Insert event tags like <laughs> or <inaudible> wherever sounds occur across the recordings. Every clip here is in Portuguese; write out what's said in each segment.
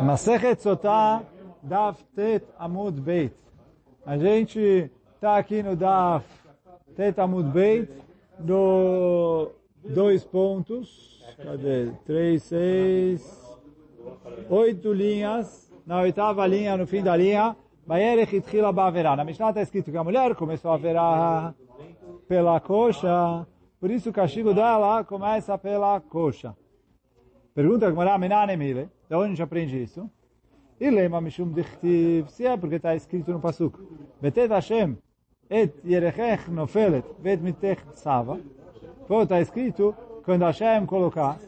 Masechet Sotah, Daf Tet Amud Beit. A gente está aqui no Daf Tet Amud Beit, do dois pontos, cadê? Três, seis, oito linhas, na oitava linha, no fim da linha, Bayerech Itchila Baverá. Na Mishnah está escrito que a mulher começou a verá pela coxa, por isso o castigo dela começa pela coxa. Pergunta que Mará Menanemile, de onde a gente aprende isso? E lema Mishum Dichtiv, se é porque está escrito no Pasuk, Betet Hashem et Yerechech Nofelet vet mitech Sava, então está escrito, quando Hashem colocar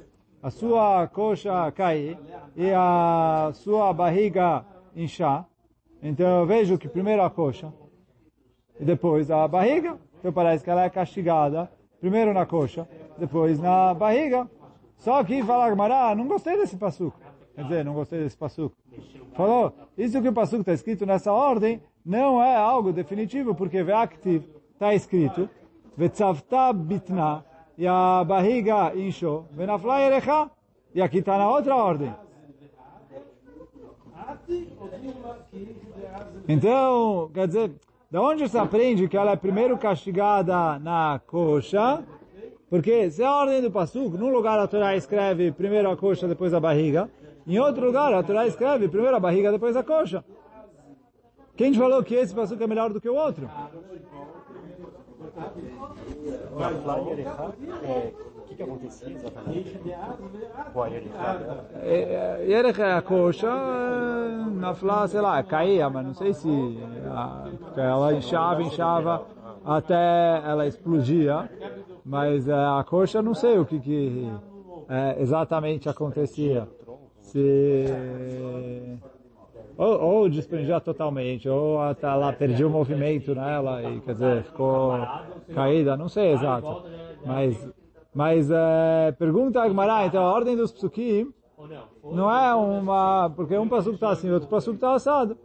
a sua coxa cair e a sua barriga inchar, então eu vejo que primeiro a coxa e depois a barriga, então parece que ela é castigada primeiro na coxa, depois na barriga. Só que fala Agmará, não gostei desse passuco. Quer dizer, não gostei desse passuco. Falou, isso que o passuco está escrito nessa ordem não é algo definitivo, porque Ve'aktiv está escrito, Ve'tzavta bitna, e a barriga inchou, Ve'nafla erecha, e aqui está na outra ordem. Então, quer dizer, da onde se aprende que ela é primeiro castigada na coxa? Porque se é a ordem do Passuco, num lugar a Torá escreve primeiro a coxa, depois a barriga. Em outro lugar a Torá escreve primeiro a barriga, depois a coxa. Quem te falou que esse Passuco é melhor do que o outro? O que, que acontecia exatamente com a é coxa, na flá, sei lá, caía, mas não sei se ela inchava, inchava até ela explodia. Mas a coxa, não sei o que, que exatamente acontecia. Se ou, ou desprendia totalmente, ou até ela perdia o movimento nela e quer dizer ficou caída, não sei exato. Mas mas é, pergunta a Agmará, então a ordem dos psukim não é uma porque um passuco está assim, outro passuco está assado.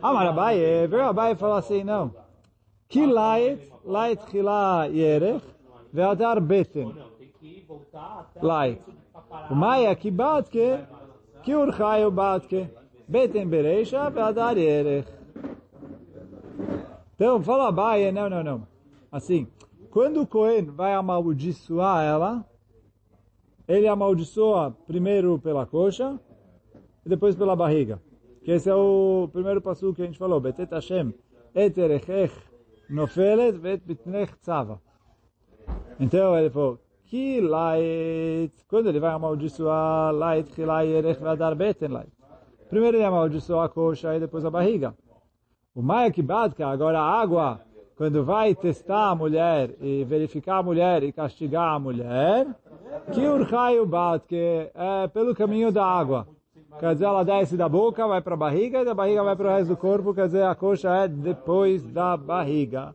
Ah, mas Abai, é, veio Abai fala assim, não. Que lait, lait chila yerech, ve'adar beten. Lait. O maia que batke, que urchaio batke. Beten bereisha, ve'adar yerech. Então, fala Abai, não, não, não. Assim, quando o Cohen vai amaldiçoar ela, ele amaldiçoa primeiro pela coxa e depois pela barriga. Que esse é o primeiro passo que a gente falou. Betet Hashem et erechech nofelet vet bitnech tzava. Então ele falou, que lait, quando ele vai amaldiçoar lait, que lai erech vai dar beten lait. Primeiro ele amaldiçoa a coxa e depois a barriga. O maia que badka, agora a água, quando vai testar a mulher e verificar a mulher e castigar a mulher, que urchaio batke é pelo caminho da água. Quer dizer, ela desce da boca, vai para a barriga, e da barriga vai para o resto do corpo, quer dizer, a coxa é depois da barriga.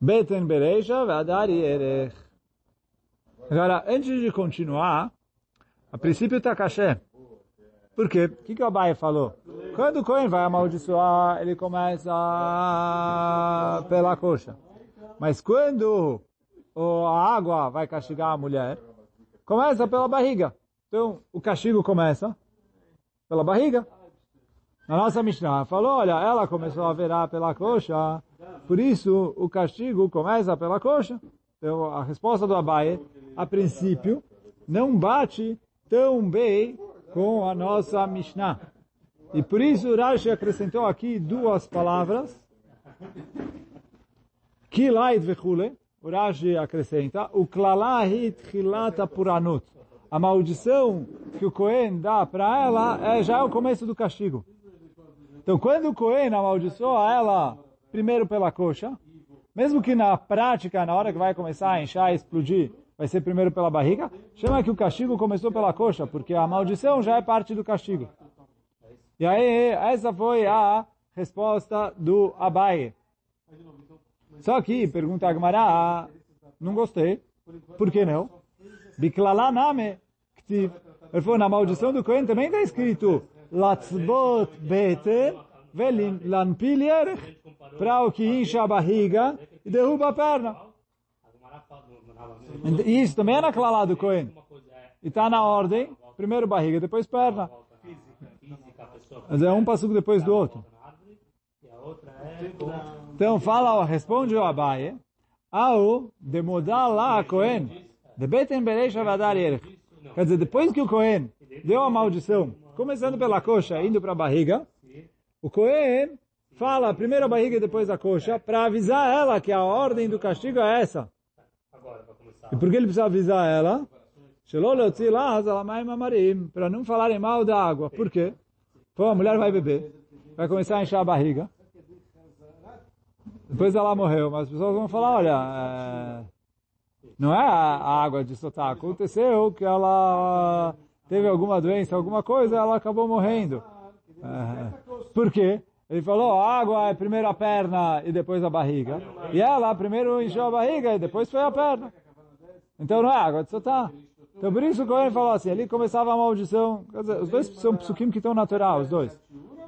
Beten bereisha, vadari erech. Agora, antes de continuar, a princípio está caché. Por quê? O que, que o Abai falou? Quando o Cohen vai amaldiçoar, ele começa pela coxa. Mas quando a água vai castigar a mulher, começa pela barriga. Então, o castigo começa pela barriga. Na nossa Mishnah falou, olha, ela começou a virar pela coxa, por isso o castigo começa pela coxa. Então, a resposta do Abai, a princípio, não bate tão bem com a nossa Mishnah. E por isso Rashi acrescentou aqui duas palavras. Kilait vechule. O Rashi acrescenta. O klalahit chilata puranut. A maldição que o Cohen dá para ela é já o começo do castigo. Então, quando o Cohen amaldiçoa ela, primeiro pela coxa, mesmo que na prática, na hora que vai começar a inchar e explodir, vai ser primeiro pela barriga, chama que o castigo começou pela coxa, porque a maldição já é parte do castigo. E aí, essa foi a resposta do Abai. Só que, pergunta a Agmará, não gostei. Por que não? Biklala name, ktiv. Ele falou, na maldição do Cohen também está escrito Latzbot beten velin lanpil yerech. Para o que incha a barriga e derruba a perna. Isso também é na Klalá do Cohen. e está na ordem, primeiro barriga, depois perna. Mas é um passo depois do outro. Então fala, ó, responde o Abaye, ao demodar lá a Cohen, de Beten Bereisha Vadar Yerech. Quer dizer, depois que o Cohen deu a maldição, começando pela coxa, indo para a barriga, o Cohen fala primeiro a barriga e depois a coxa, para avisar ela que a ordem do castigo é essa. E por que ele precisa avisar ela? Para não falarem mal da água. Por quê? Pô, a mulher vai beber, vai começar a encher a barriga. Depois ela morreu, mas as pessoas vão falar, olha, é... não é a água de Sotá. Aconteceu que ela teve alguma doença, alguma coisa, ela acabou morrendo. Por quê? Ele falou, água é primeiro a perna e depois a barriga. E ela primeiro encheu a barriga e depois foi a perna. Então não é água de Sotá. Então por isso o Cohen falou assim, ali começava a maldição, dizer, os dois são psukim que estão natural, os dois.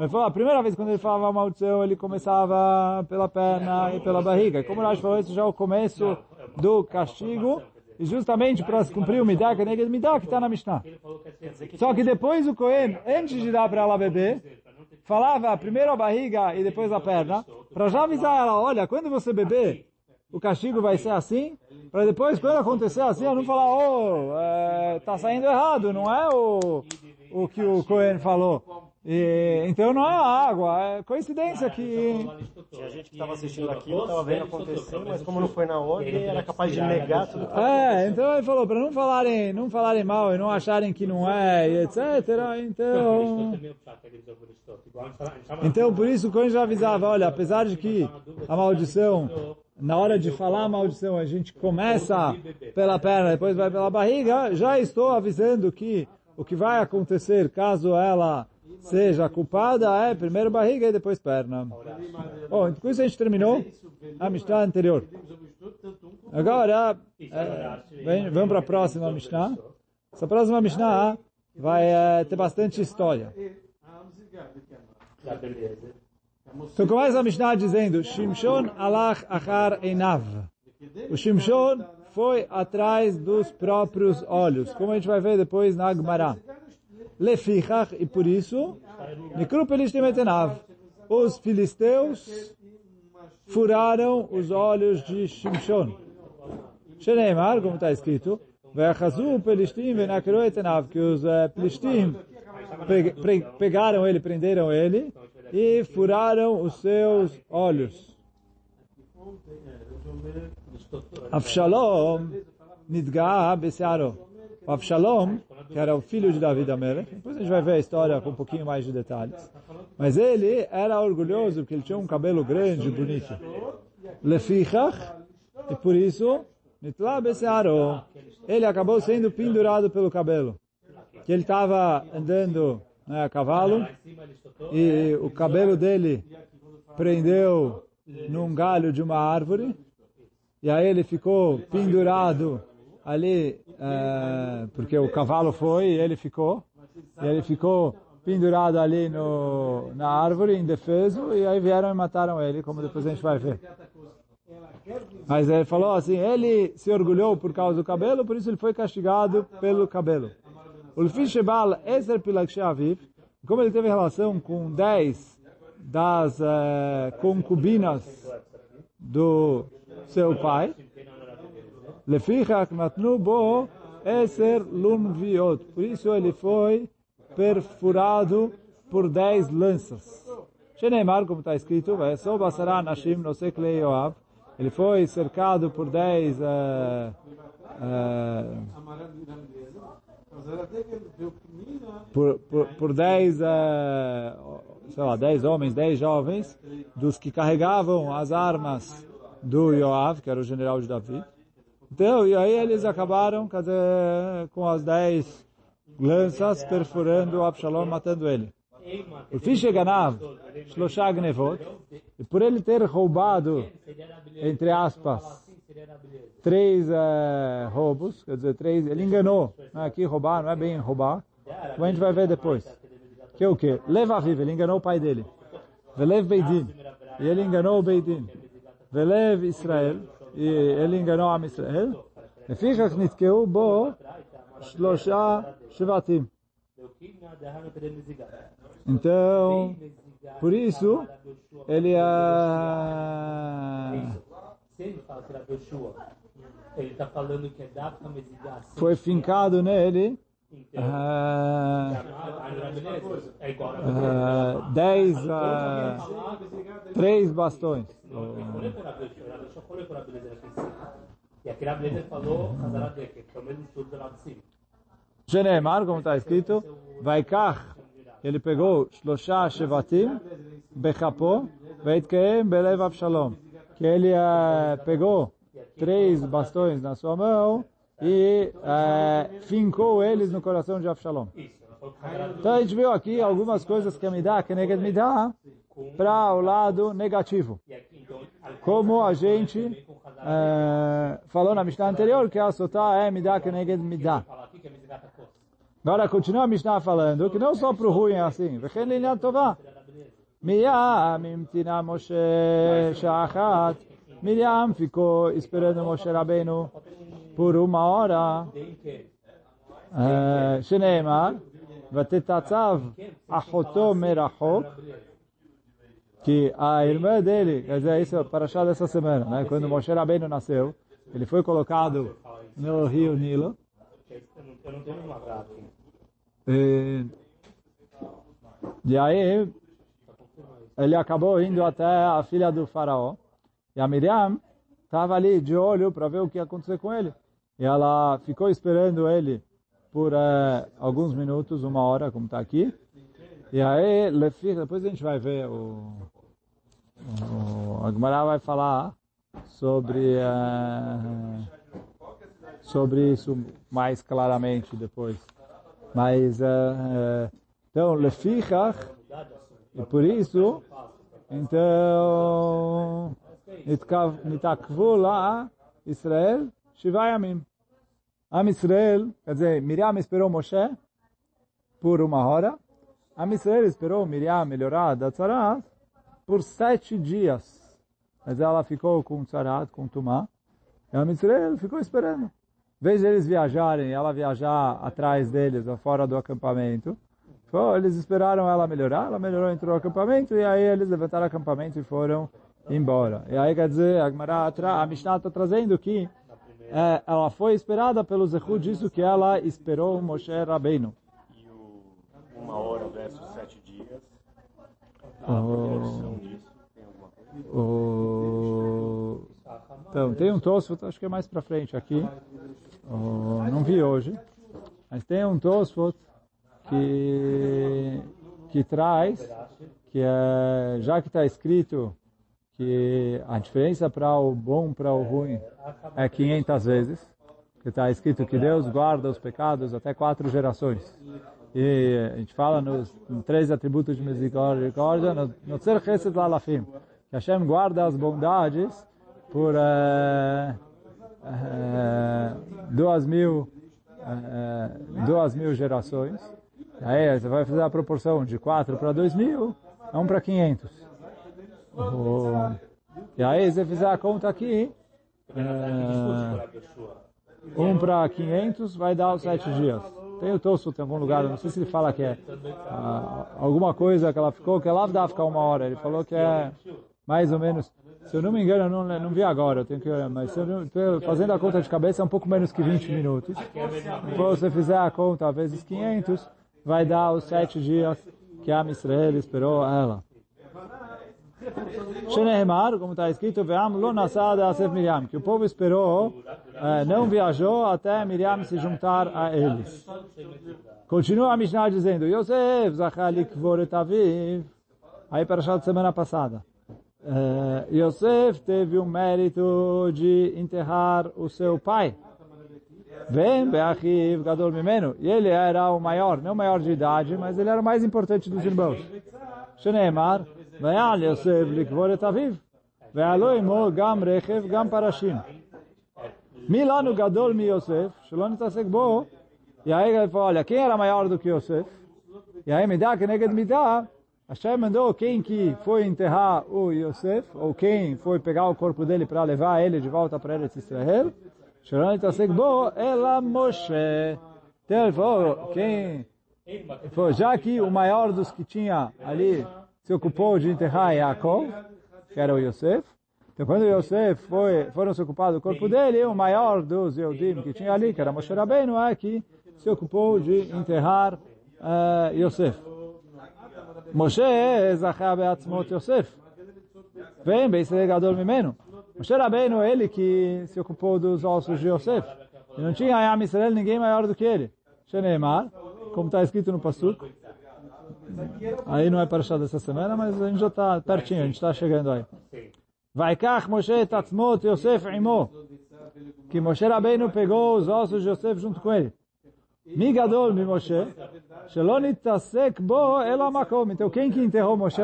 Mas falou, a primeira vez quando ele falava maldição, ele começava pela perna e pela barriga. Como nós falou, isso já é o começo do castigo, e justamente para cumprir o Midah, que é Midah que está na Mishnah. Só que depois o Cohen, antes de dar para ela beber, falava primeiro a barriga e depois a perna, para já avisar ela, olha, quando você beber, o castigo vai ser assim, para depois, quando acontecer assim, eu não falar, oh, é, tá saindo errado, não é o, o que o Cohen falou. E, então não é água, é coincidência que... Tinha gente que estava assistindo aquilo, estava vendo acontecer, mas como não foi na ordem, era capaz de negar tudo que É, então ele falou, para não falarem, não falarem mal e não acharem que não é, e etc. Então... Então por isso o Cohen já avisava, olha, apesar de que a maldição na hora de falar a maldição, a gente começa pela perna, depois vai pela barriga, já estou avisando que o que vai acontecer caso ela seja culpada é primeiro barriga e depois perna. Bom, com isso a gente terminou a Mishnah anterior. Agora, é, vamos para a próxima Mishnah. Essa próxima Mishnah vai é, ter bastante história. Então começa a Mishnah dizendo, Shimshon alach achar einav. O Shimshon foi atrás dos próprios olhos, como a gente vai ver depois na Agmará. Lefichach, e por isso, Nikru pelishtim etenav. Os filisteus furaram os olhos de Shimshon. Sheneimar, como está escrito, Ve'achazu pelishtim venakru etenav, que os uh, pelishtim pegaram ele, prenderam ele, e furaram os seus olhos. Avshalom nidga'a besearo. Avshalom, que era o filho de Davi Amelech, depois a gente vai ver a história com um pouquinho mais de detalhes. Mas ele era orgulhoso porque ele tinha um cabelo grande e bonito. Lefichach, e por isso. Ele acabou sendo pendurado pelo cabelo. Que ele estava andando né, a cavalo, e o cabelo dele prendeu num galho de uma árvore, e aí ele ficou pendurado ali, é, porque o cavalo foi e ele ficou, e ele ficou pendurado ali no, na árvore, indefeso, e aí vieram e mataram ele, como depois a gente vai ver. Mas ele falou assim, ele se orgulhou por causa do cabelo, por isso ele foi castigado pelo cabelo. Como ele teve relação com dez das uh, concubinas do seu pai, Lefichak Matnu Bo Eser Lumviot. Por isso ele foi perfurado por dez lanças. Sheneimar, como está escrito, ele foi cercado por dez uh, uh, por, por, por dez, uh, sei lá, dez homens, dez jovens, dos que carregavam as armas do Yoav, que era o general de Davi. Então, e aí eles acabaram, dizer, com as dez lanças perfurando Absalom, matando ele. O Fishe Ganav, Shloshah Gnevot, e por ele ter roubado, entre aspas, três uh, roubos, quer dizer, três, ele enganou. Não é aqui roubar, não é bem roubar. Como a gente vai ver depois. Que é o quê? Leva viva, ele enganou o pai dele. Velev Beidin. E ele enganou o Beidin. Velev Israel e ele enganou a Israel. Lefichach nitkeu bo shlosha shivatim. Então, por isso, ele é... Ele está falando que é, é assim. Foi fincado nele ah, é a ah, dez, ah, três bastões. É lado de cima. Sheneemar, como está escrito, Vaikach, ele pegou Shlosha Shevatim, Bechapo, Veitkeem Belev Avshalom, que ele eh, pegou três bastões na sua mão e eh, fincou eles no coração de Avshalom. Isso, ela falou que Hazarat Então a gente viu aqui algumas coisas que me dá, que neged me dá, para o lado negativo. E aqui, então, Como a gente eh, falou na Mishnah anterior, que a sotá é me dá, que neged me dá. fala aqui que é Mezigah Takos. Agora continua a Mishnah falando que não só para o ruim é assim. וכן לעניין טובה. מיam המתינה משה שעה אחת. מרים ficou esperando Moshe Rabbeinu por uma hora. Eh, é. Shneimar, Vatetatzav Achotom Merachok, que a irmã dele, quer dizer, isso é para chá dessa semana, né? Quando Moshe Rabbeinu nasceu, ele foi colocado no rio Nilo. E, e aí, ele acabou indo até a filha do faraó, e a Miriam estava ali de olho para ver o que ia acontecer com ele. E ela ficou esperando ele por eh, alguns minutos, uma hora, como está aqui. E aí, depois a gente vai ver o... o a Gemara vai falar sobre... eh, sobre isso mais claramente depois. Mas, eh, então, lefichach, e por isso, então, nitakvu lá Israel, Shiva Yamim. Am Israel, quer dizer, Miriam esperou Moshe por uma hora, Am Israel esperou Miriam melhorar da Tzarat por sete dias. Mas ela ficou com Tzarat, com Tumá, e Am Israel ficou esperando. Vez eles viajarem, ela viajar atrás deles, fora do acampamento, eles esperaram ela melhorar, ela melhorou, entrou no acampamento, e aí eles levantaram o acampamento e foram embora. E aí quer dizer, a, a Mishnah está trazendo que é, ela foi esperada pelo Zehud disso que ela esperou Moshe Rabbeinu. E o uma hora versus sete dias. A Oh. disso tem alguma coisa? O... Então, tem um Tosfot, acho que é mais para frente aqui. O- Não vi hoje. Mas tem um Tosfot que, que traz, que é, já que está escrito que a diferença para o bom para o ruim é 500 vezes, que está escrito que Deus guarda os pecados até quatro gerações. E a gente fala nos, três atributos de misericórdia, no, Tzer Chesed Lalafim, que Hashem guarda as bondades por eh, eh, duas mil eh, duas mil gerações. Aí você vai fazer a proporção de 4 para 2 mil, é 1 para 500. E aí você fizer a conta aqui, Yoshua. 1 para 500 vai dar os 7 dias. Tem o Tosfot em algum lugar, não sei se ele fala que é ah, alguma coisa que ela ficou, que ela dá ficar uma hora. Ele falou que é mais ou menos, se eu não me engano, eu não, não vi agora, eu tenho que olhar, mas se eu não, fazendo a conta de cabeça é um pouco menos que 20 minutos. Depois você fizer a conta vezes 500, vai dar os 7 dias que a Israel esperou ela. Sheneemar, como está escrito, Veam lo asef Miriam, que o povo esperou, eh, não viajou até Miriam se juntar a eles. Continua a Mishnah dizendo, Yosef zachalik Voretaviv, aí para a semana passada. Uh, Yosef teve o mérito de enterrar o seu pai. Vem, Beachiv Gadol Mimeno. E ele era o maior, não o maior de idade, mas ele era o mais importante dos irmãos. Sheneemar, ויעל יוסף לקבור את אביו, ועלו עמו גם רכב, גם פרשים. מי לנו גדול מיוסף, שלא נתעסק בו, e aí ele falou, olha, quem era maior do que Yosef? E aí, midá que midá, Hashem mandou quem que foi enterrar o Yosef, ou quem foi pegar o corpo dele para levar ele de volta para Eretz Israel, שלא נתעסק בו, אלא משה, Então ele falou, quem... Falou, já que o maior dos que tinha ali se ocupou de enterrar Yaakov, que era o Yosef, então quando Yosef foi, foram se ocupar do corpo dele, o maior dos Yehudim que tinha ali, que era Moshe Rabbeinu, é que se ocupou de enterrar uh, Yosef. Moshe zachá beatzmot Yosef. Vem, bem gadol mimeno. Moshe Rabbeinu, ele que se ocupou dos ossos de Yosef. E não tinha em Israel ninguém maior do que ele. Sheneemar, como está escrito no Pasuk. Aí não é para achar dessa semana, mas a gente já está pertinho, a gente está chegando aí. Vai kach Moshe tatzmot Yosef imo. Que Moshe Rabbeinu pegou os ossos de Yosef junto com ele. Mi gadol mi Moshe. Shelo nitasek bo ela makom. Então quem que enterrou Moshe?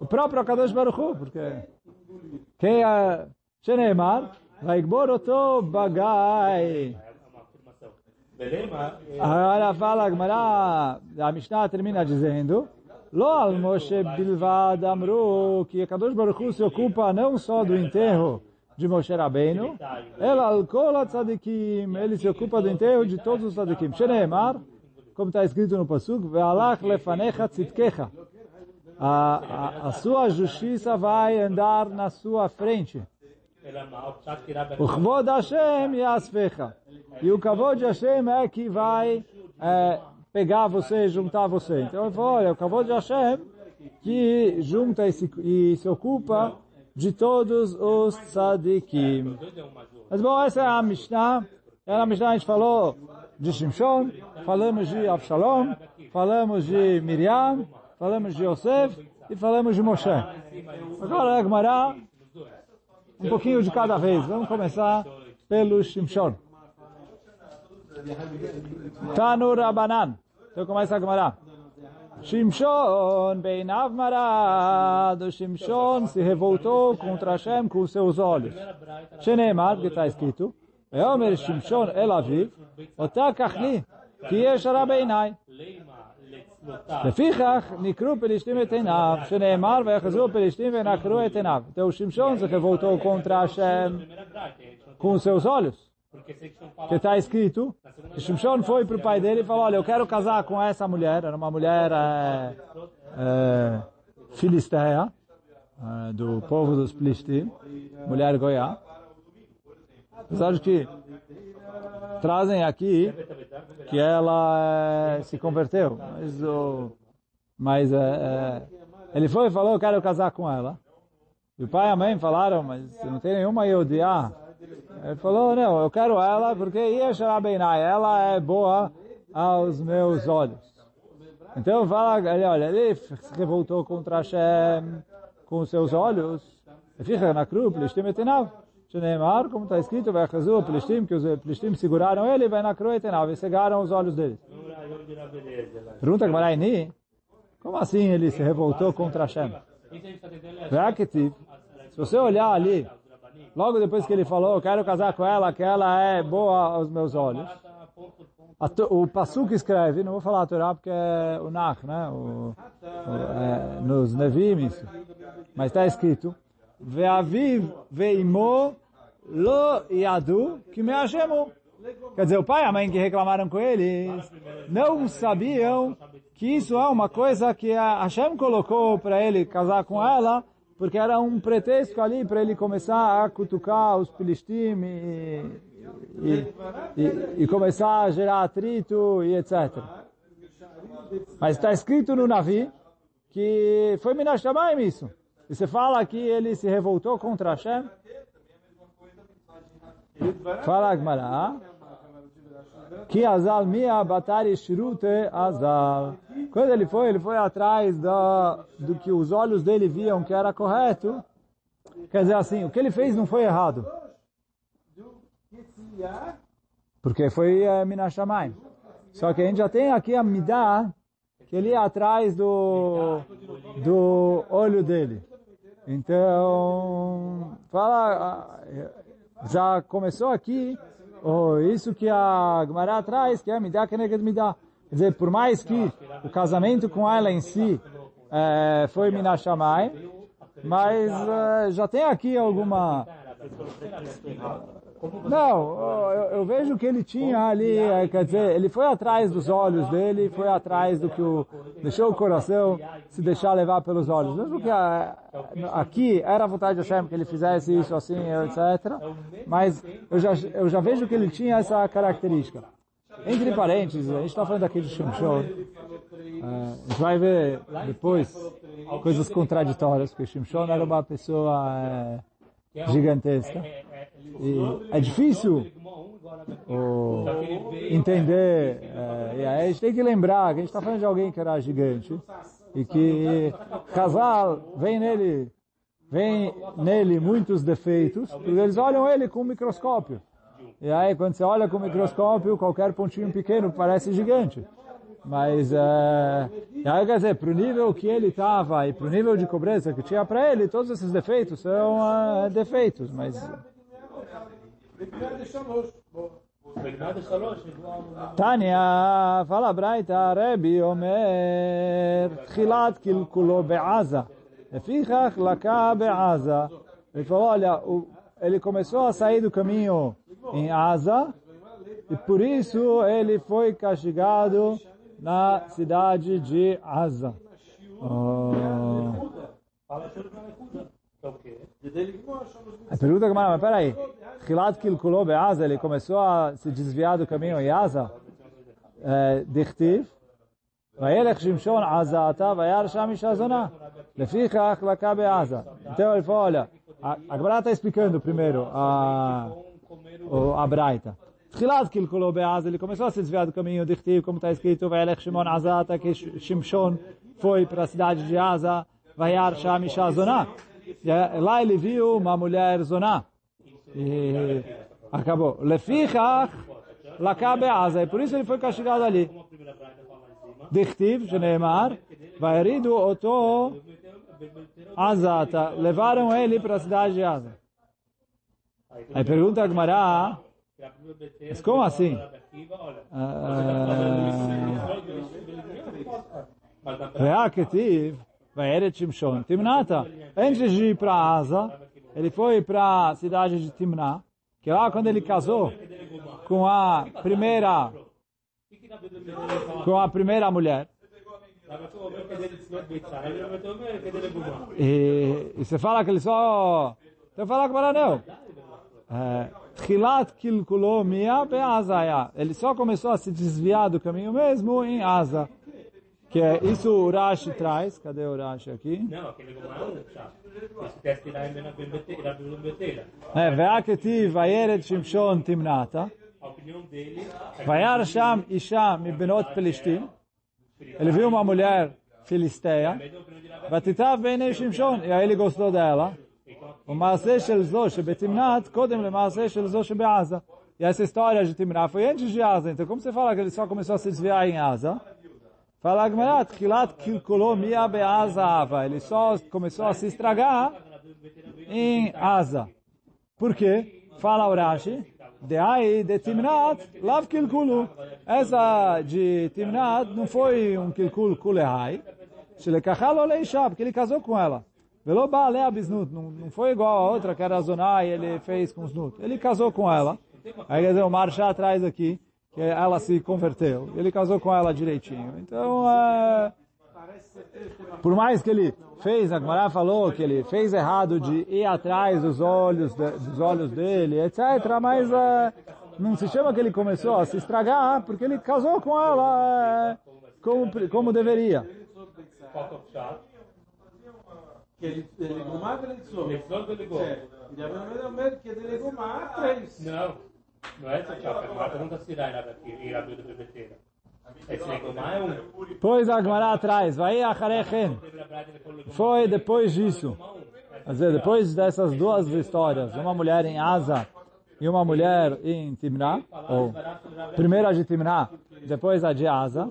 O próprio Akadosh Baruch Hu, porque quem é Sheneemar, vai gbor oto bagai. Agora fala a Gemara, a Mishnah termina dizendo, Lo al Moshe bilvad amru, que Kadosh Baruch se ocupa não só do enterro de Moshe Rabbeinu, al kol tzadikim, ele se ocupa do enterro de todos os tzadikim. Sheneemar, como está escrito no Pasuk, ve'alach lefanecha tzitkecha. A, a, a sua justiça vai andar na sua frente. O Kavod Hashem Yasfecha. E o Kavod Hashem é que vai é, pegar você, juntar você. Então ele falou, olha, o Kavod Hashem que junta e se, e se ocupa de todos os tzadikim. Mas bom, essa é a Mishnah. É a Mishnah a gente falou de Shimshon, falamos de Avshalom, falamos de Miriam, falamos de Yosef e falamos de Moshe. Agora a Gemara um pouquinho de cada vez. Vamos começar pelo Shimshon. Tanu Rabanan. Então começa a Gemara. Shimshon, bem marado, Shimshon se revoltou contra Hashem com seus olhos. Shenemar, que está escrito, Eomer Shimshon el aviv, otakach li, ki yesh hara beinai. Tá. Lefichach, Nikru Pelistim etenav, Sheneemar ve'achazul Pelistim ve'nakru etenav. Então Shimshon se revoltou contra Hashem com seus olhos. Que está escrito, Shimshon foi para o pai dele e falou, olha, eu quero casar com essa mulher, era uma mulher eh, eh, filisteia, eh, do povo dos Pelistim, mulher goiá. Apesar de que trazem aqui que ela é, se converteu, mas, o, mas é, ele foi e falou, eu quero casar com ela. E o pai e a mãe falaram, mas não tem nenhuma Yodia. Ele falou, não, eu quero ela porque ela é boa aos meus olhos. Então fala, ele, olha, ele se revoltou contra Hashem com seus olhos. Fica na cruz, etenav. Shneimar, como está escrito, vai o Plishtim, que os Plishtim seguraram ele, vai na etenav, e cegaram os olhos deles. Pergunta Gmaraini, como assim ele se revoltou contra Hashem? Se você olhar ali, logo depois que ele falou, quero casar com ela, que ela é boa aos meus olhos. O Pasuk escreve, não vou falar a Torá porque é o Nach, né? O, o, é, nos Nevim isso. Mas está escrito, Ve'aviv ve'imo lo yadu que me achemo. Quer dizer, o pai e a mãe que reclamaram com eles não sabiam que isso é uma coisa que a Hashem colocou para ele casar com ela, porque era um pretexto ali para ele começar a cutucar os filistim e, e, e, e, começar a gerar atrito e etc. Mas está escrito no Navi que foi Minas Shamayim isso. E você fala que ele se revoltou contra Hashem? Fala Agmará. Que azal mia batari shrute azal. Quando ele foi, ele foi atrás do, do que os olhos dele viam que era correto. Quer dizer assim, o que ele fez não foi errado. Porque foi é, Minashamayim. Só que a gente já tem aqui a Midah, que ele ia atrás do, do olho dele. Então, fala, já começou aqui, oh, isso que a Gemara traz, que é Midah Keneged Midah. Quer dizer, por mais que o casamento com ela em si é, foi Minashamai, mas é, já tem aqui alguma Não, eu, eu vejo que ele tinha ali, é, quer dizer, ele foi atrás dos olhos dele, foi atrás do que o, deixou o coração se deixar levar pelos olhos. Mesmo que a, aqui era a vontade de Hashem que ele fizesse isso assim, etc. Mas eu já, eu já vejo que ele tinha essa característica. Entre parênteses, a gente está falando aqui de Shimshon. Uh, a gente vai ver depois coisas contraditórias, porque Shimshon era uma pessoa é, gigantesca. E é difícil o, entender. É, e aí a gente tem que lembrar que a gente está falando de alguém que era gigante e que casal vem nele, vem nele muitos defeitos, porque eles olham ele com um microscópio. E aí, quando você olha com o microscópio, qualquer pontinho pequeno parece gigante. Mas, é, aí, quer dizer, para o nível que ele estava e para o nível de cobrança que tinha para ele, todos esses defeitos são uh, defeitos, mas... Tânia, fala Braita, Rebi, Omer, Tchilat Kilkulo Be'aza. Efichach Laka Be'aza. Ele falou, olha, ele começou a sair do caminho em Asa, e por isso ele foi castigado na cidade de Asa. Oh. Ah. A pergunta que mas peraí, Hilat Kilkulo Be'aza, ele começou a se desviar do caminho em Asa, דכתיב, וילך שמשון עזתה וירא שם אישה זונה. לפיכך לקה בעזה. Então ele falou, olha, a, a Gemara está explicando primeiro a, a Braita. Tchilat kilkulo be'az, ele começou a se desviar do caminho de Chtiv, como está escrito, Vaelech Shimon Azata, que Shimshon foi para a cidade de Aza, Vayar Sham Isha Zoná. Lá ele viu uma mulher Zoná. E acabou. Lefichach Laka be'aza, e por isso ele foi castigado ali. Dichtiv, Shneemar, Vaeridu Oto Azata. Levaram ele para a cidade de Aza. Aí pergunta a Gemara, mas como assim? Vaeret Shimshon, Timnata. Antes de ir para Asa, ele foi para a cidade de Timná, que lá quando ele casou com a primeira com a primeira mulher. E, e você fala que ele só... Então fala que não. Tchilat kilkulo be'azaya. Ele só começou a se desviar do caminho mesmo em Asa que é isso o Urashi traz, cadê o Urashi aqui? Não, aquele É, é ve'aketi vayered Shimshon timnata. A opinião dele... Vayar sham isha mibenot pelishtim. Ele viu uma mulher filisteia. Vatitav bene Shimshon. E aí ele gostou dela. O maaseh shel zo shebetimnat kodem le maaseh shel zo shebe'aza. E essa história de Timnat foi antes de Asa. Então como você fala que ele só começou a se desviar em Asa? Fala Agmarat, Kilat Kilkuló Mia Be'asa Ava. Ele só começou a se estragar em Asa. Por quê? Fala Urashi. De aí, de Timnat, Lav Kilkulu. Essa de Timnat não foi um Kilkul Kulehai. Shelekachal Oleisha, porque ele casou com ela. Velo Baalea Biznut, não foi igual a outra que era Zonai, ele fez com Znut. Ele casou com ela. Aí quer dizer, o Marchá traz aqui que ela se converteu. Ele casou com ela direitinho. Então, é, por mais que ele fez, a Gemara falou que ele fez errado de ir atrás dos olhos, de, dos olhos dele, etc. Mas é, não se chama que ele começou a se estragar, porque ele casou com ela é, como, como deveria. ele mais mais três. Não, não é essa chapa. A pergunta se dá aqui, ir a vida do bebeteira. Esse legomar é um... Pois a Gemara atrás, vai a Harechen. Foi depois disso. Quer dizer, depois dessas duas histórias, uma mulher em Asa e uma mulher em Timná, ou primeiro a de Timná, depois a de Asa,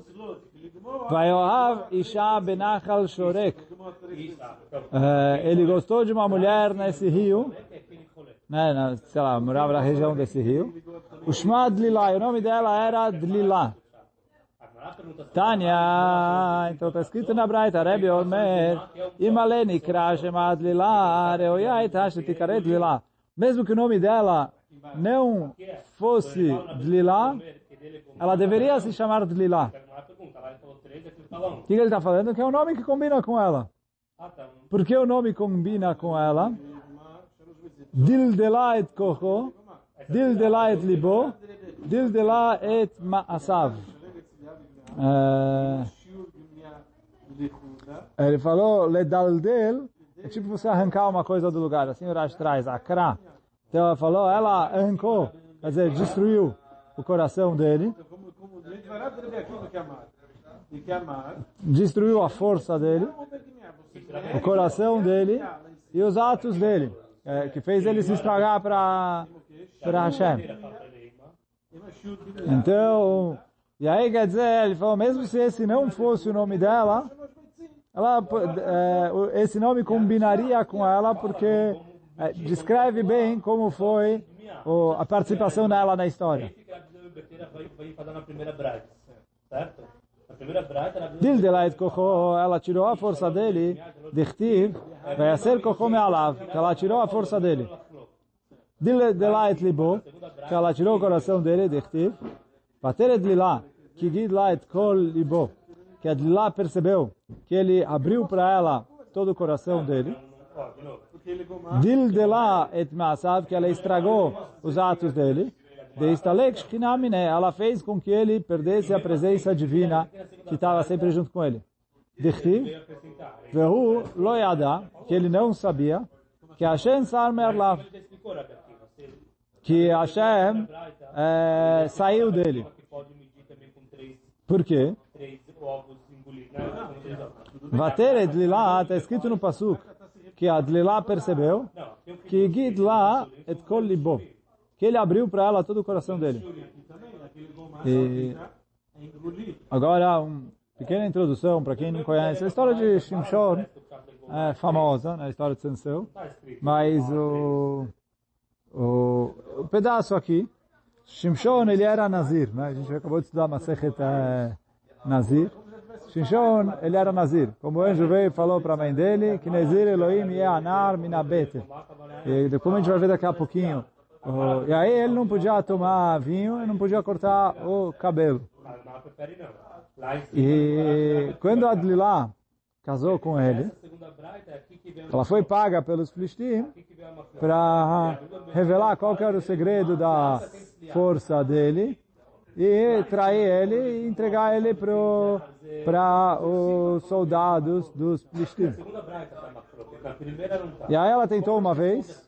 Vaioav Isha Benachal Shorek. Ele gostou de uma mulher nesse rio, né, na, sei lá, morava na região desse rio. O Shma Dlila, o nome dela era Dlila. Tânia, então está escrito na Braita, Rebbe Omer, Imaleni Krashem Adlila, Reoyai Tash Tikare Dlila. Mesmo que o nome dela não fosse Dlilá, ela deveria se chamar Dlilá. Um. O que ele está falando? Que é o nome que combina com ela. Ah, tá. Um. Por que o nome combina com ela? Dildela et kocho, dildela et libo, dildela et ma'asav. É, שיעור בנייה לחודה. ele falou, ledaldel, é tipo você arrancar uma coisa do lugar, assim o Rashi traz, akra. Então ela falou, ela arrancou, quer dizer, destruiu o coração dele, Então, como, como a gente vai lá ver aqui do que amar. E que amar. destruiu a força dele, Vamos ver quem é. Você o coração dele e os atos dele, é, que fez ele se estragar para para Hashem. Então, e aí quer dizer, ele falou, mesmo se esse não fosse o nome dela, ela, é, esse nome combinaria com ela porque é, descreve bem como foi o- a participação dela na história. Certo? Dildelait Kocho, ela tirou a força dele, Dichtiv, vai ser Kocho Me'alav, que ela tirou a força dele. Dildelait Libo, que ela tirou o coração dele, Dichtiv, Bateret Lilá, que Gidlait Kol Libo, que a percebeu que ele abriu para ela todo o coração dele. Dildela et Maasav, que ela estragou os atos dele. Shchinamine, ela fez com que ele perdesse a presença divina que estava sempre junto com ele. Dichtiv. Vehu lo yada, que ele não sabia, que Hashem que Hashem eh, saiu dele. Por quê? né? Vater et Lilá, está escrito no Pasuk, que a Dlilá percebeu que Gidla et kol que ele abriu para ela todo o coração dele. E agora, uma pequena introdução para quem não conhece. A história de Shimshon é famosa, na história de escrito. mas o, o, o pedaço aqui, Shimshon ele era Nazir, né? a gente acabou de estudar Masechet é, Nazir. Shimshon ele era Nazir, como o anjo veio e falou para a mãe dele, que Nazir Elohim é anar minabete. E como a gente vai ver daqui a pouquinho, o- e aí ele não podia tomar vinho e não podia cortar o cabelo. E quando a Dlilá casou com ele, ela foi paga pelos uma para revelar qual era o segredo da força dele e trair ele e entregar ele para os soldados dos tá. E aí ela tentou uma vez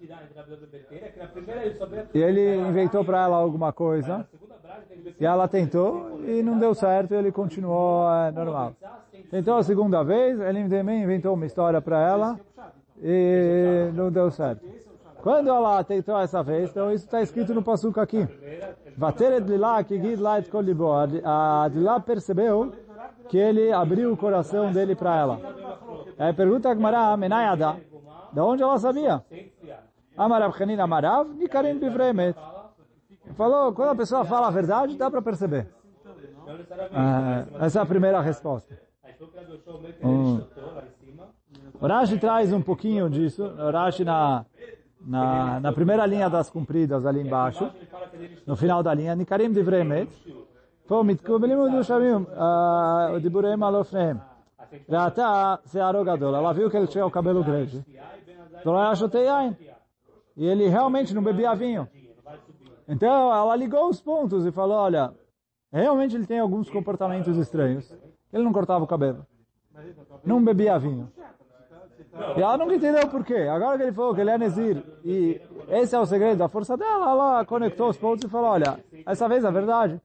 e ele inventou para ela alguma coisa e ela tentou e não deu certo e ele continuou é, normal. Tentou a segunda vez, ele também inventou uma história para ela e não deu certo. Quando ela tentou essa vez, então isso está escrito no passuco aqui. Vater Dlilá, que Gid Light Kolibo. A Dlilá percebeu que ele abriu o coração dele para ela. Aí pergunta a Gmará, Menayada, de onde ela sabia? Amarav Hanin Amarav, Nikarim Bivremet. Falou, quando a pessoa fala a verdade, dá para perceber. Ah, essa é a primeira resposta. O. O Rashi traz um pouquinho disso. Rashi na, na, na primeira linha das compridas ali embaixo, no final da linha, Nikarim Divremet, o Ela viu que ele tinha o cabelo grande. E ele realmente não bebia vinho. Então ela ligou os pontos e falou, olha, realmente ele tem alguns comportamentos estranhos. Ele não cortava o cabelo. Não bebia vinho. E ela nunca entendeu por quê. Agora que ele falou que ele é Nezir e esse é o segredo da força dela, ela conectou os pontos e falou, olha, essa vez é verdade.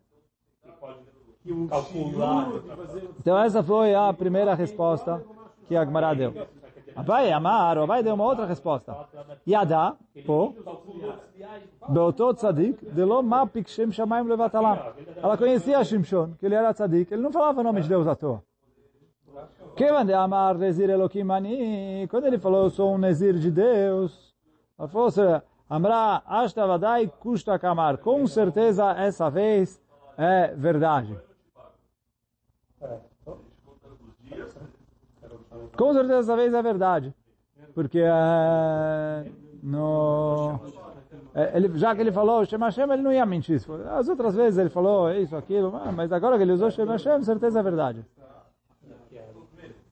Então essa foi a primeira resposta que a Gemara deu. Abai Amar, Abai deu uma outra resposta. Yada, po, Beotot Tzadik, de lo ma pikshem shamayim levatalam. Ela conhecia Shimshon, que ele era tzadik, ele não falava o nome de Deus à toa. Amar quando ele falou, eu sou um Nezir de Deus, ela falou, Amra Ashta Vadai Kushta com certeza essa vez é verdade. Com certeza essa vez é verdade. Porque é, no, É, Ele, já que ele falou Shem Hashem, ele não ia mentir. As outras vezes ele falou isso, aquilo, mas agora que ele usou Shem Hashem, certeza é verdade.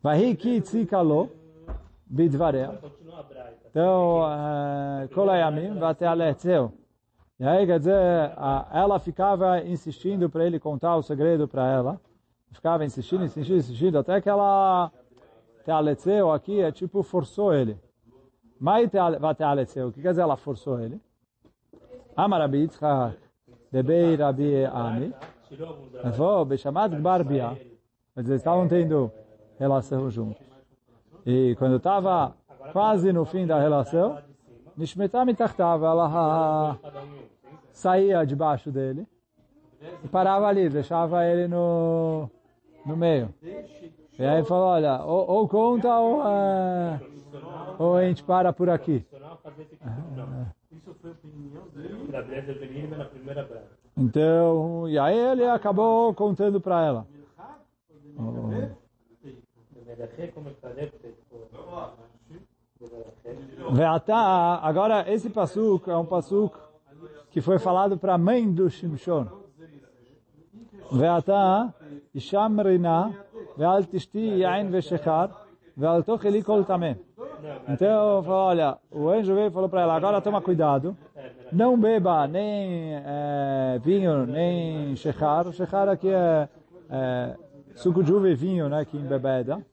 Vahi ki tzikalo bidvarel. Continua a Braita. Então, eh, kol hayamim vatealetzeu. E aí, quer dizer, ela ficava insistindo para ele contar o segredo para ela. Ficava insistindo, insistindo, insistindo, até que ela tealetzeu aqui é tipo forçou ele. Mai vatealetzeu, o que quer dizer ela forçou ele? Amar Rabi Yitzchak, debei Rabi Ami, Tirou alguns ele falou, Beshamat Gbar Bia. Quer dizer, estavam tendo relação juntos. E quando estava quase no fim da relação, Nishmetá mitachtav, ela saía debaixo dele e parava ali, deixava ele no, no meio. E aí falou, olha, ou, ou conta ou, é, ou a gente para por aqui. Então, e aí ele acabou contando para ela. Demerachê, como é que fazer? Porque, tipo, Demerachê. Veatá, agora esse pasuk é um pasuk que foi falado para a mãe do Shimshon. Veatá, Isham Rina, Veal Tishti Yain Veshechar, Veal Tocheli Kol Tameh. Então, falou, olha, o anjo veio e falou para ela, agora toma cuidado, não beba nem eh, vinho, nem shechar. Shechar aqui é, é suco de uva e vinho, né, que embebeda.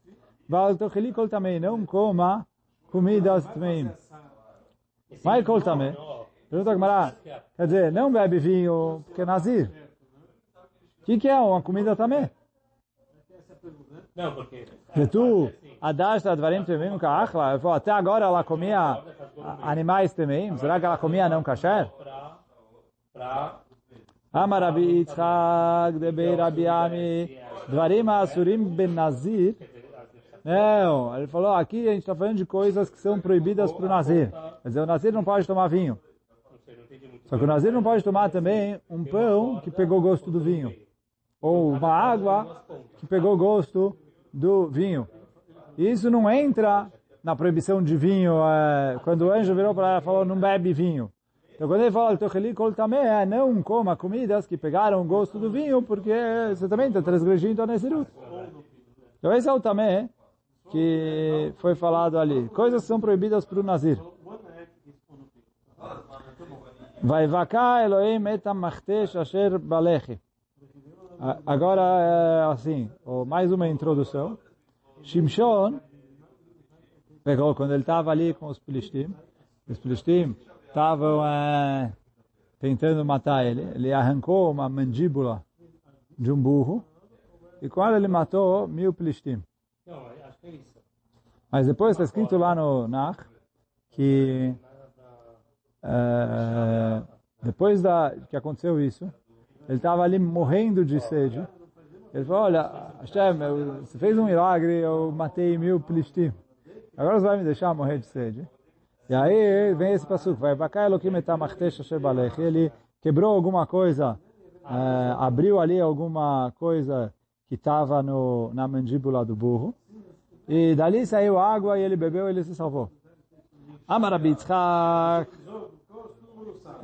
Veal Tocheli Kol Tameh, não coma comidas também. Kol Tameh. Pergunta a Gemara, quer dizer, não bebe vinho porque é nazir. O que, é uma comida também? Não, porque Se tu adasta advarim temim ka'achla, até agora ela comia animais temim, será que ela comia não kasher? Rabi Yitzchak, Debei Rabi Ami, Dvarim Asurim Ben Nazir. Não, ele falou, aqui a gente está falando de coisas que são proibidas para o Nazir. Quer dizer, o Nazir não pode tomar vinho. Só que o Nazir não pode tomar também um pão que pegou gosto do vinho. Ou uma água que pegou gosto do vinho. Isso não entra na proibição de vinho. é, quando o anjo virou para ela e falou, não bebe vinho. Então quando ele fala, Tocheli Kol também é não coma comidas que pegaram o gosto do vinho, porque você também está transgredindo a Nesirut. Então esse é o tamé que foi falado ali. Coisas são proibidas para o Nazir. Vai vacar Elohim et amachtesh asher balechi. Agora é assim, mais uma introdução. Shimshon pegou quando ele estava ali com os Filistim. Os Filistim estavam eh, tentando matar ele. Ele arrancou uma mandíbula de um burro e ela ele matou mil Filistim. Não, acho que é isso. Mas depois está escrito lá no Nach que eh, depois da que aconteceu isso, ele estava ali morrendo de sede. Ele falou, olha, Hashem, eu- você fez um milagre, eu matei mil Filistim. Agora você vai me deixar morrer de sede. E aí vem esse passuco, vai. Ele quebrou alguma coisa, eh, abriu ali alguma coisa que estava na mandíbula do burro. E dali saiu água e ele bebeu e ele se salvou. Amar Rabi Yitzchak.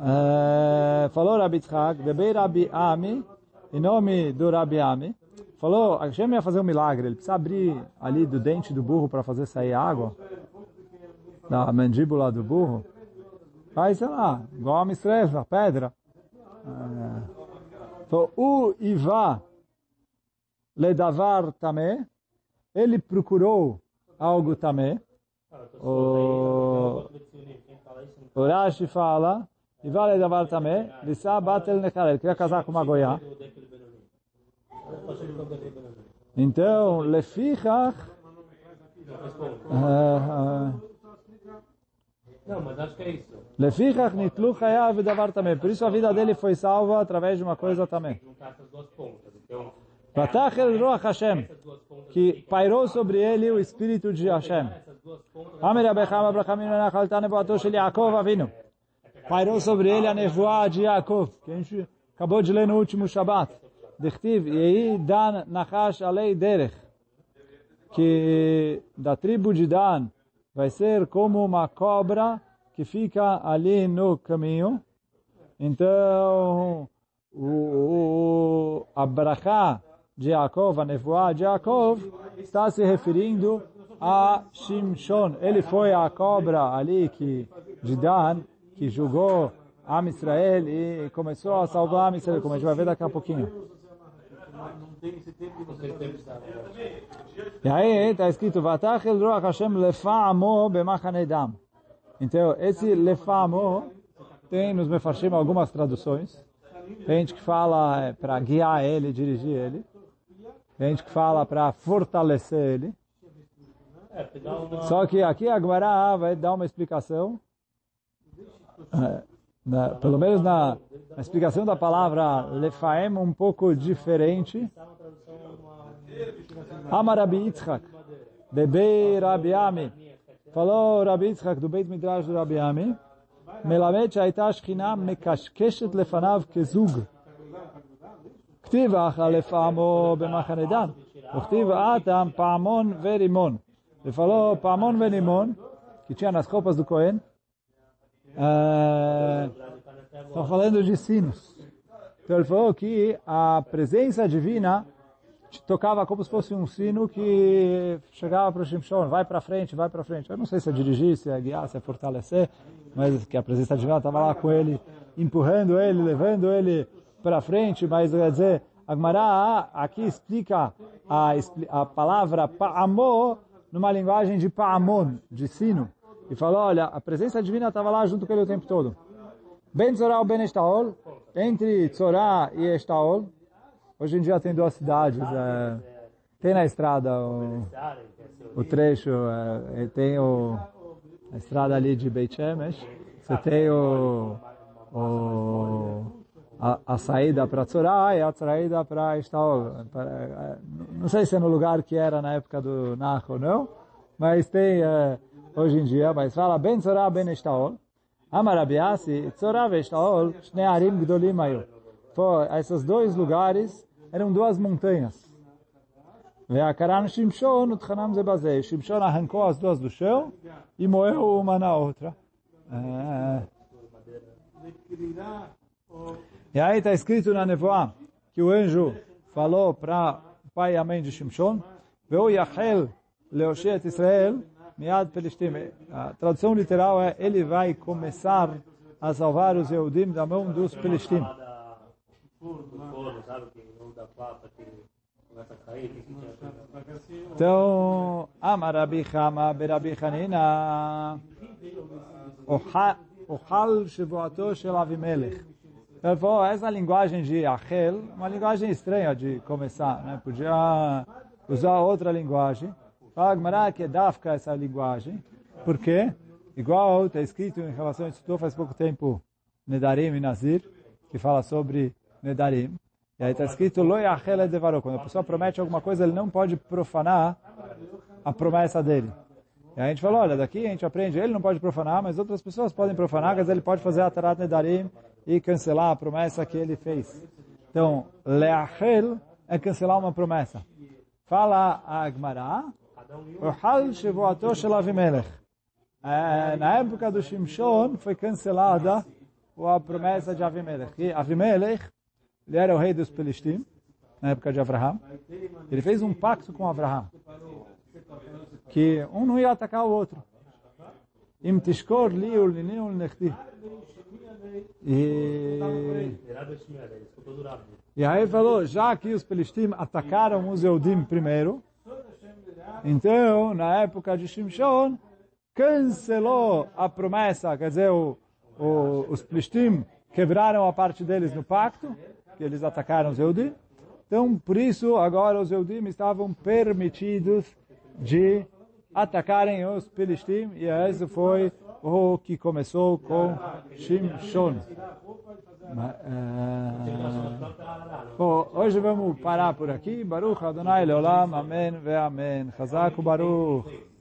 Eh, falou Rabi Yitzchak, debei Rabi Ami, em nome do Rabi Ami. Falou, Hashem ia fazer um milagre, ele precisa abrir ali do dente do burro para fazer sair água, da mandíbula do burro. Aí, sei lá, igual a mistreva, a pedra. Eh, Falou, o Iva ledavar tamé, ele procurou algo também. O, o Rashi fala, e vale davar também, Lissa batel nechar, ele queria casar com uma goiá. Então, lefichach, <laughs> Não mas acho que é isso. lefichach nitlu chayav davar também. Por isso a vida dele foi salva através de uma coisa também. Juntar essas duas pontas. Então, Batach el ruach Hashem, que pairou sobre ele o espírito de Hashem. Amer Abecham Abraham Menachalta Nevoato Shel Yaakov Avinu. Pairou sobre ele a nevoa de Yaakov, que a gente acabou de ler no último Shabbat. Dechtiv, Yehi Dan Nachash Alei Derech. Que da tribo de Dan vai ser como uma cobra que fica ali no caminho. Então, o, o, brachá de Yaakov, a nevoá de Yaakov, está se referindo a Shimshon. Ele foi a cobra ali que, de Dan, que julgou Am Israel e começou a salvar Am Israel, como a gente vai ver daqui a pouquinho. E aí está escrito, Vatachel Ruach Hashem lefa'amo b'machanedam. Então, esse lefa'amo tem nos Mefarshim algumas traduções. Tem gente que fala é, para guiar ele, dirigir ele. Tem gente que fala para fortalecer ele. Só que aqui a Guará vai dar uma explicação. É, na, pelo menos na, na, explicação da palavra Lefaem, um pouco diferente. Amar Rabi Yitzhak, Bebei Rabi Ami. Falou Rabi Yitzchak do Beit Midrash do Rabi Ami. melamet Aitash Chinam Mekashkeshet Lefanav Kezug. כתיב אחא לפעמו במחנה דן, וכתיב אטם פעמון ורימון. Ele falou Pamon Venimon, que tinha nas roupas do Cohen. Estão falando de sinos. Então ele falou que a presença divina tocava como se fosse um sino que chegava para o Shimshon, vai para frente, vai para frente. Eu não sei se é dirigir, se é guiar, se é fortalecer, mas que a presença divina estava lá com ele, empurrando ele, levando ele para frente, mas quer dizer, a Gemara aqui explica a, a palavra pa'amor numa linguagem de pa'amon, de sino, e falou, olha, a presença divina estava lá junto com ele o tempo todo. Ben Tzorah ou Ben Estaol, entre Tzorah e Estaol, hoje em dia tem duas cidades, é, tem na estrada o, o trecho, é, tem o, a estrada ali de Beit Shemesh, você tem o, o a, saída para Tzorai e a saída para Ishtaov. É, não sei se é no lugar que era na época do Nach ou não, mas tem é, hoje em dia, mas fala Ben Tzorai, Ben Ishtaov. Amarabiasi, Tzorai e Ishtaov, Shnearim Gdolimayu. Esses dois lugares eram duas montanhas. E a Karan Shimshon, Utchanam Zebazei. Shimshon arrancou as duas do chão e moeu uma na outra. É. E aí está escrito na nevoá que o anjo falou para o pai e a mãe de Shimshon, Veu Yachel Leoshet Israel Miad Pelishtim. A tradução literal é, ele vai começar a salvar os Eudim da mão dos Pelishtim. Então, Amar Rabi Chama Berabi Hanina Ochal Shevoato Shel Avimelech ele falou, essa linguagem de Achel, uma linguagem estranha de começar, né? Podia usar outra linguagem. Fala que é Dafka essa linguagem. Por quê? Igual está escrito em relação a isso, faz pouco tempo, Nedarim e Nazir, que fala sobre Nedarim. E aí está escrito, Loi Achel Devarou. Quando a pessoa promete alguma coisa, ele não pode profanar a promessa dele. E a gente falou, olha, daqui a gente aprende, ele não pode profanar, mas outras pessoas podem profanar, mas ele pode fazer a Tarat Nedarim e cancelar a promessa que ele fez. Então, leachel é cancelar uma promessa. Fala a Agmará, Ohal Shevoato Shel Avimelech. É, na época do Shimshon foi cancelada a promessa de Avimelech. E Avimelech, ele era o rei dos Pelishtim, na época de Abraham. Ele fez um pacto com Abraham, que um não ia atacar o outro. Im tishkor li uliniu nechti. E, e aí falou, já que os Pelishtim atacaram os Eudim primeiro, então, na época de Shimshon, cancelou a promessa, quer dizer, o, o, os Pelishtim quebraram a parte deles no pacto, que eles atacaram os Eudim. Então, por isso, agora os Eudim estavam permitidos de atacarem os Pelishtim, e esse foi o que começou com Shimshon. Bom, hoje vamos parar por aqui. Baruch Adonai Leolam. Amém ve Amém. Chazak Baruch.